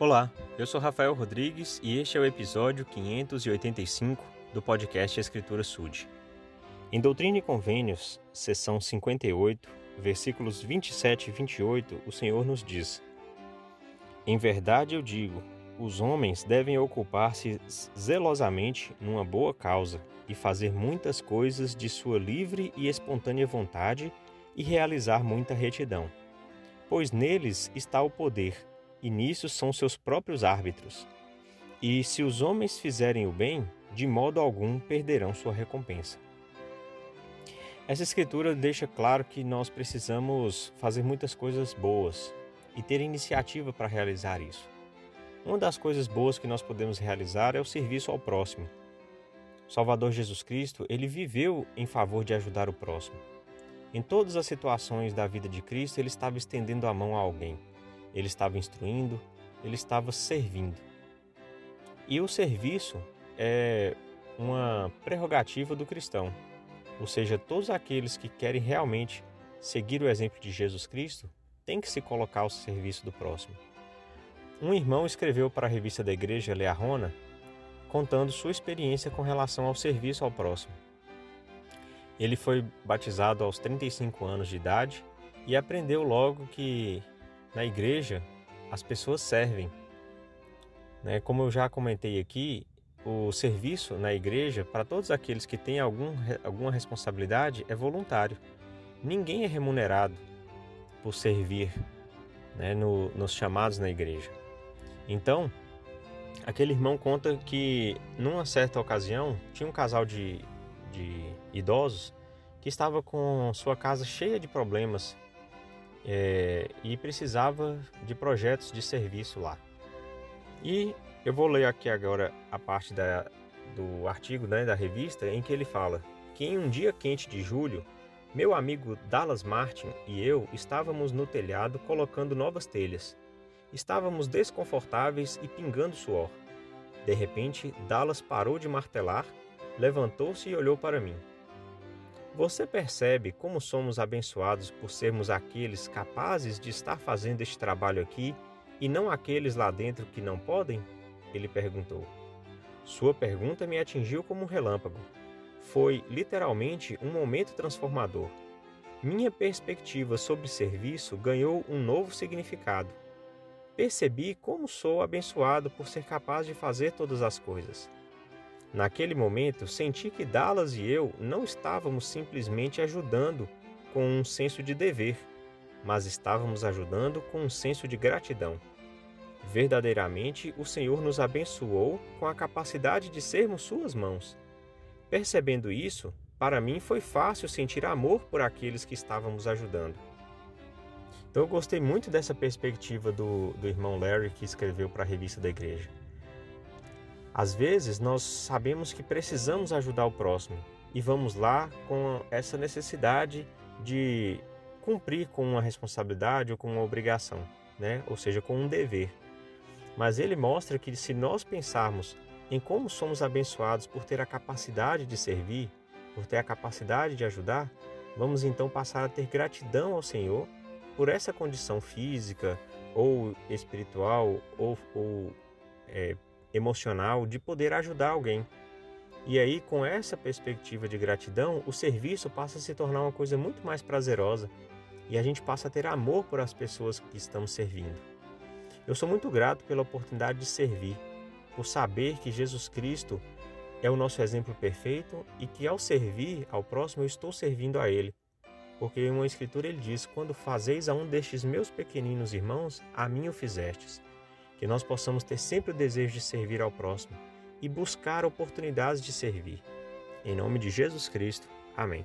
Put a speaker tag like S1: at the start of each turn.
S1: Olá, eu sou Rafael Rodrigues e este é o episódio 585 do podcast Escritura Sud. Em Doutrina e Convênios, seção 58, versículos 27 e 28, o Senhor nos diz: Em verdade eu digo, os homens devem ocupar-se zelosamente numa boa causa e fazer muitas coisas de sua livre e espontânea vontade e realizar muita retidão. Pois neles está o poder, e nisso são seus próprios árbitros. E se os homens fizerem o bem, de modo algum perderão sua recompensa. Essa escritura deixa claro que nós precisamos fazer muitas coisas boas e ter iniciativa para realizar isso. Uma das coisas boas que nós podemos realizar é o serviço ao próximo. Salvador Jesus Cristo, ele viveu em favor de ajudar o próximo. Em todas as situações da vida de Cristo, ele estava estendendo a mão a alguém. Ele estava instruindo, ele estava servindo. E o serviço é uma prerrogativa do cristão, ou seja, todos aqueles que querem realmente seguir o exemplo de Jesus Cristo têm que se colocar ao serviço do próximo. Um irmão escreveu para a revista da igreja Learrona contando sua experiência com relação ao serviço ao próximo. Ele foi batizado aos 35 anos de idade e aprendeu logo que na igreja as pessoas servem. Né? Como eu já comentei aqui, o serviço na igreja, para todos aqueles que têm algum, alguma responsabilidade, é voluntário. Ninguém é remunerado por servir né, no, nos chamados na igreja. Então, aquele irmão conta que numa certa ocasião tinha um casal de, de idosos que estava com sua casa cheia de problemas é, e precisava de projetos de serviço lá. E eu vou ler aqui agora a parte da, do artigo né, da revista em que ele fala que em um dia quente de julho, meu amigo Dallas Martin e eu estávamos no telhado colocando novas telhas. Estávamos desconfortáveis e pingando suor. De repente, Dallas parou de martelar, levantou-se e olhou para mim. Você percebe como somos abençoados por sermos aqueles capazes de estar fazendo este trabalho aqui e não aqueles lá dentro que não podem? Ele perguntou. Sua pergunta me atingiu como um relâmpago. Foi literalmente um momento transformador. Minha perspectiva sobre serviço ganhou um novo significado. Percebi como sou abençoado por ser capaz de fazer todas as coisas. Naquele momento, senti que Dallas e eu não estávamos simplesmente ajudando com um senso de dever, mas estávamos ajudando com um senso de gratidão. Verdadeiramente, o Senhor nos abençoou com a capacidade de sermos Suas mãos. Percebendo isso, para mim foi fácil sentir amor por aqueles que estávamos ajudando. Então eu gostei muito dessa perspectiva do, do irmão Larry que escreveu para a revista da igreja. Às vezes nós sabemos que precisamos ajudar o próximo e vamos lá com essa necessidade de cumprir com uma responsabilidade ou com uma obrigação, né? ou seja, com um dever. Mas ele mostra que se nós pensarmos em como somos abençoados por ter a capacidade de servir, por ter a capacidade de ajudar, vamos então passar a ter gratidão ao Senhor por essa condição física ou espiritual ou, ou é, emocional de poder ajudar alguém. E aí, com essa perspectiva de gratidão, o serviço passa a se tornar uma coisa muito mais prazerosa e a gente passa a ter amor por as pessoas que estamos servindo. Eu sou muito grato pela oportunidade de servir, por saber que Jesus Cristo é o nosso exemplo perfeito e que ao servir ao próximo eu estou servindo a Ele. Porque em uma escritura ele diz: Quando fazeis a um destes meus pequeninos irmãos, a mim o fizestes que nós possamos ter sempre o desejo de servir ao próximo e buscar oportunidades de servir. Em nome de Jesus Cristo. Amém.